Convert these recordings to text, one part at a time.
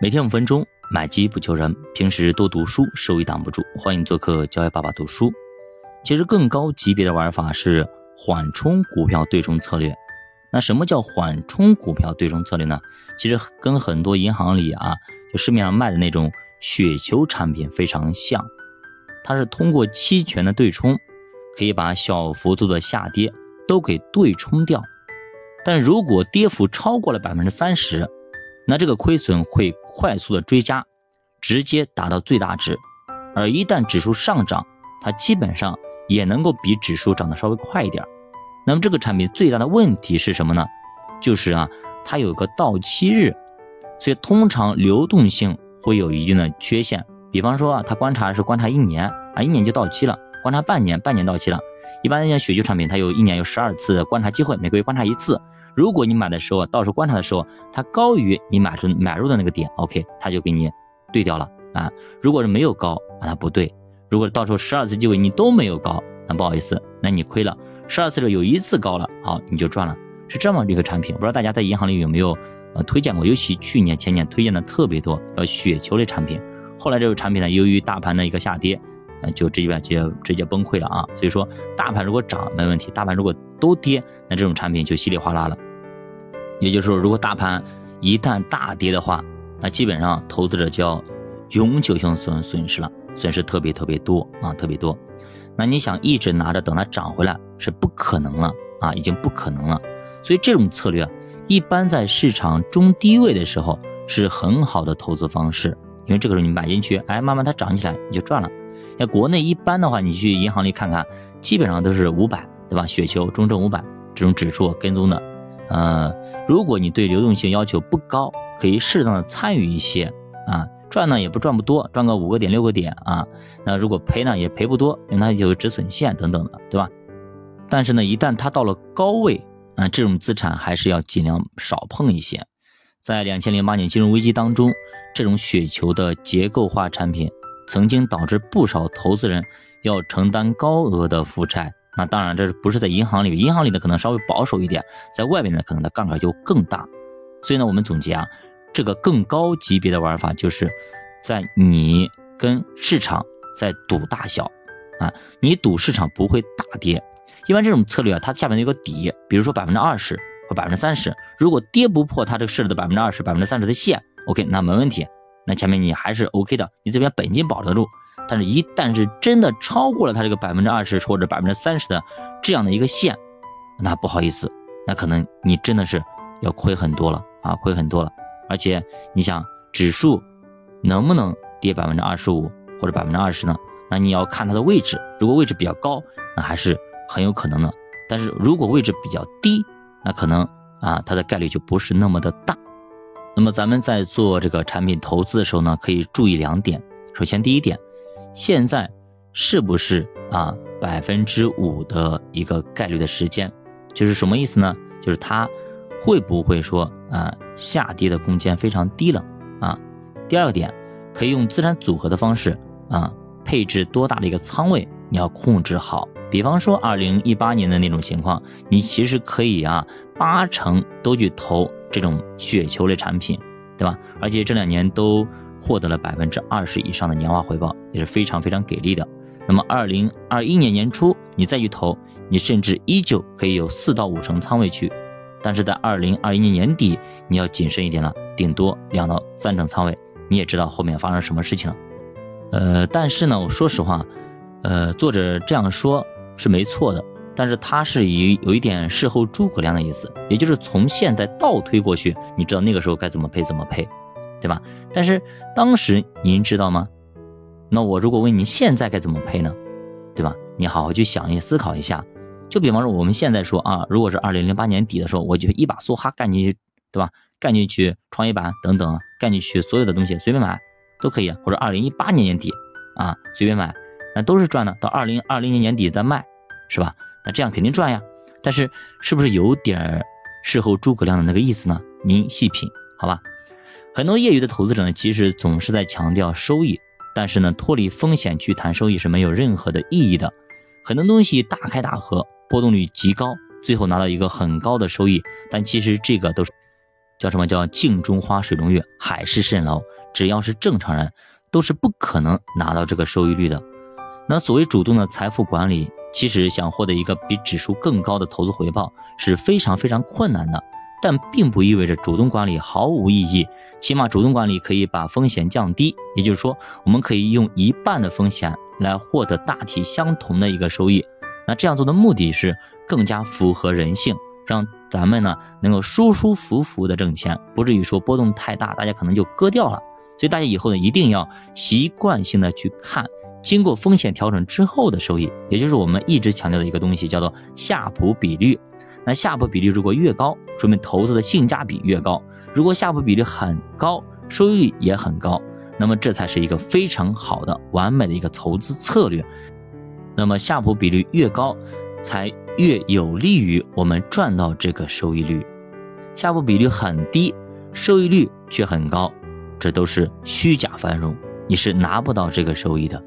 每天五分钟，买基不求人。平时多读书，收益挡不住。欢迎做客教育爸爸读书。其实更高级别的玩法是缓冲股票对冲策略。那什么叫缓冲股票对冲策略呢？其实跟很多银行里啊，就市面上卖的那种雪球产品非常像。它是通过期权的对冲，可以把小幅度的下跌都给对冲掉。但如果跌幅超过了百分之三十，那这个亏损会快速的追加，直接达到最大值。而一旦指数上涨，它基本上也能够比指数涨得稍微快一点。那么这个产品最大的问题是什么呢？就是啊，它有个到期日，所以通常流动性会有一定的缺陷。比方说啊，它观察是观察一年啊，一年就到期了；观察半年，半年到期了。一般像雪球产品，它有一年有十二次观察机会，每个月观察一次。如果你买的时候，到时候观察的时候，它高于你买出买入的那个点，OK，它就给你对掉了啊。如果是没有高啊，它不对。如果到时候十二次机会你都没有高，那不好意思，那你亏了。十二次里有一次高了，好，你就赚了。是这么一个产品，不知道大家在银行里有没有呃推荐过？尤其去年前年推荐的特别多，叫雪球类产品。后来这个产品呢，由于大盘的一个下跌，呃，就直接直接直接崩溃了啊。所以说，大盘如果涨没问题，大盘如果都跌，那这种产品就稀里哗啦了。也就是说，如果大盘一旦大跌的话，那基本上投资者就要永久性损损失了，损失特别特别多啊，特别多。那你想一直拿着等它涨回来是不可能了啊，已经不可能了。所以这种策略一般在市场中低位的时候是很好的投资方式。因为这个时候你买进去，哎，慢慢它涨起来，你就赚了。那国内一般的话，你去银行里看看，基本上都是五百，对吧？雪球、中证五百这种指数跟踪的。呃，如果你对流动性要求不高，可以适当的参与一些啊，赚呢也不赚不多，赚个五个点、六个点啊。那如果赔呢也赔不多，因为它有止损线等等的，对吧？但是呢，一旦它到了高位啊，这种资产还是要尽量少碰一些。在两千零八年金融危机当中，这种雪球的结构化产品曾经导致不少投资人要承担高额的负债。那当然，这是不是在银行里？银行里的可能稍微保守一点，在外面呢，可能的杠杆就更大。所以呢，我们总结啊，这个更高级别的玩法就是在你跟市场在赌大小啊，你赌市场不会大跌。一般这种策略啊，它下面有个底，比如说百分之二十。或百分之三十，如果跌不破它这个设置的百分之二十、百分之三十的线，OK，那没问题，那前面你还是 OK 的，你这边本金保得住。但是，一旦是真的超过了它这个百分之二十或者百分之三十的这样的一个线，那不好意思，那可能你真的是要亏很多了啊，亏很多了。而且，你想指数能不能跌百分之二十五或者百分之二十呢？那你要看它的位置，如果位置比较高，那还是很有可能的。但是如果位置比较低，那可能啊，它的概率就不是那么的大。那么咱们在做这个产品投资的时候呢，可以注意两点。首先，第一点，现在是不是啊百分之五的一个概率的时间，就是什么意思呢？就是它会不会说啊下跌的空间非常低了啊？第二个点，可以用资产组合的方式啊，配置多大的一个仓位，你要控制好。比方说，二零一八年的那种情况，你其实可以啊，八成都去投这种雪球类产品，对吧？而且这两年都获得了百分之二十以上的年化回报，也是非常非常给力的。那么二零二一年年初你再去投，你甚至依旧可以有四到五成仓位去。但是在二零二一年年底，你要谨慎一点了，顶多两到三成仓位。你也知道后面发生什么事情了。呃，但是呢，我说实话，呃，作者这样说。是没错的，但是它是以有一点事后诸葛亮的意思，也就是从现在倒推过去，你知道那个时候该怎么配怎么配，对吧？但是当时您知道吗？那我如果问你现在该怎么配呢？对吧？你好好去想一，思考一下。就比方说我们现在说啊，如果是二零零八年底的时候，我就一把梭哈干进去，对吧？干进去创业板等等，干进去所有的东西随便买都可以，或者二零一八年年底啊随便买。那都是赚的，到二零二零年年底再卖，是吧？那这样肯定赚呀。但是是不是有点事后诸葛亮的那个意思呢？您细品，好吧？很多业余的投资者呢，其实总是在强调收益，但是呢，脱离风险去谈收益是没有任何的意义的。很多东西大开大合，波动率极高，最后拿到一个很高的收益，但其实这个都是叫什么叫镜中花水中月，海市蜃楼。只要是正常人，都是不可能拿到这个收益率的。那所谓主动的财富管理，其实想获得一个比指数更高的投资回报是非常非常困难的。但并不意味着主动管理毫无意义，起码主动管理可以把风险降低。也就是说，我们可以用一半的风险来获得大体相同的一个收益。那这样做的目的是更加符合人性，让咱们呢能够舒舒服服的挣钱，不至于说波动太大，大家可能就割掉了。所以大家以后呢一定要习惯性的去看经过风险调整之后的收益，也就是我们一直强调的一个东西，叫做夏普比率。那夏普比率如果越高，说明投资的性价比越高；如果夏普比率很高，收益率也很高，那么这才是一个非常好的、完美的一个投资策略。那么夏普比率越高，才越有利于我们赚到这个收益率。夏普比率很低，收益率却很高。这都是虚假繁荣，你是拿不到这个收益的。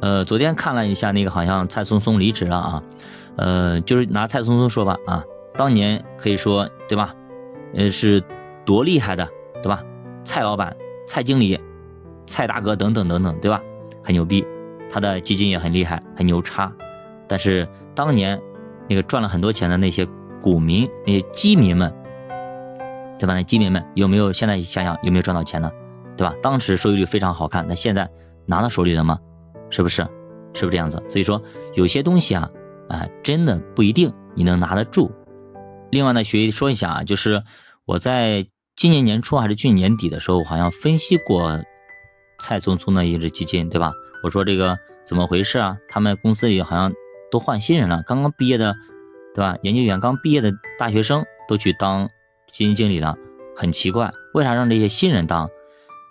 呃，昨天看了一下那个，好像蔡松松离职了啊。呃，就是拿蔡松松说吧啊，当年可以说对吧？呃，是多厉害的对吧？蔡老板、蔡经理、蔡大哥等等等等对吧？很牛逼，他的基金也很厉害，很牛叉。但是当年那个赚了很多钱的那些股民、那些基民们，对吧？那基民们有没有现在想想有没有赚到钱呢？对吧？当时收益率非常好看，那现在拿到手里了吗？是不是？是不是这样子？所以说有些东西啊，啊，真的不一定你能拿得住。另外呢，学说一下啊，就是我在今年年初还是去年年底的时候，好像分析过蔡聪聪的一只基金，对吧？我说这个怎么回事啊？他们公司里好像都换新人了，刚刚毕业的，对吧？研究员刚毕业的大学生都去当基金经理了，很奇怪，为啥让这些新人当？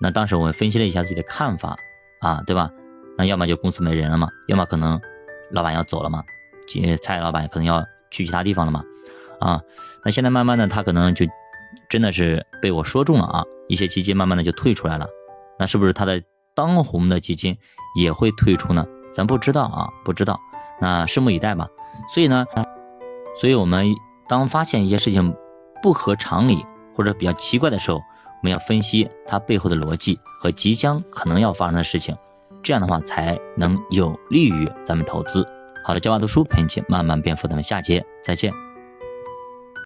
那当时我们分析了一下自己的看法啊，对吧？那要么就公司没人了嘛，要么可能老板要走了嘛，蔡老板可能要去其他地方了嘛，啊，那现在慢慢的他可能就真的是被我说中了啊，一些基金慢慢的就退出来了，那是不是他的当红的基金也会退出呢？咱不知道啊，不知道，那拭目以待吧。所以呢，所以我们当发现一些事情不合常理或者比较奇怪的时候。我们要分析它背后的逻辑和即将可能要发生的事情，这样的话才能有利于咱们投资。好的，教娃读书陪你一起慢慢变富，咱们下节再见。